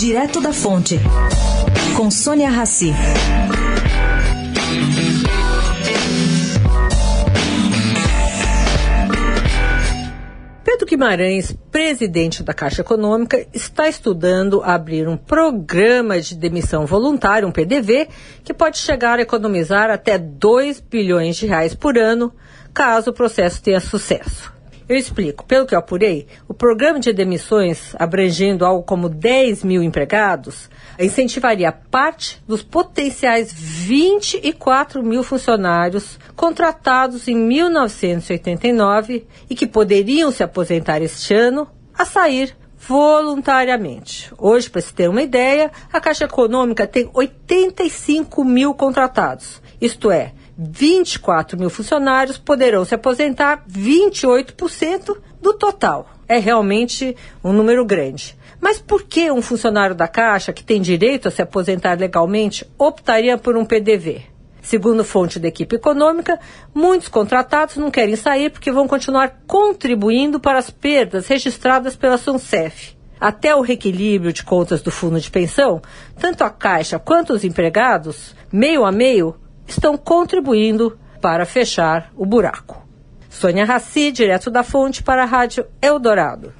Direto da Fonte, com Sônia Rassi. Pedro Guimarães, presidente da Caixa Econômica, está estudando abrir um programa de demissão voluntária, um PDV, que pode chegar a economizar até 2 bilhões de reais por ano, caso o processo tenha sucesso. Eu explico. Pelo que eu apurei, o programa de demissões, abrangendo algo como 10 mil empregados, incentivaria parte dos potenciais 24 mil funcionários contratados em 1989 e que poderiam se aposentar este ano a sair voluntariamente. Hoje, para se ter uma ideia, a Caixa Econômica tem 85 mil contratados, isto é, 24 mil funcionários poderão se aposentar 28% do total. É realmente um número grande. Mas por que um funcionário da Caixa, que tem direito a se aposentar legalmente, optaria por um PDV? Segundo fonte da equipe econômica, muitos contratados não querem sair porque vão continuar contribuindo para as perdas registradas pela SUNCEF. Até o reequilíbrio de contas do fundo de pensão, tanto a Caixa quanto os empregados, meio a meio, estão contribuindo para fechar o buraco. Sônia Raci, direto da fonte para a Rádio Eldorado.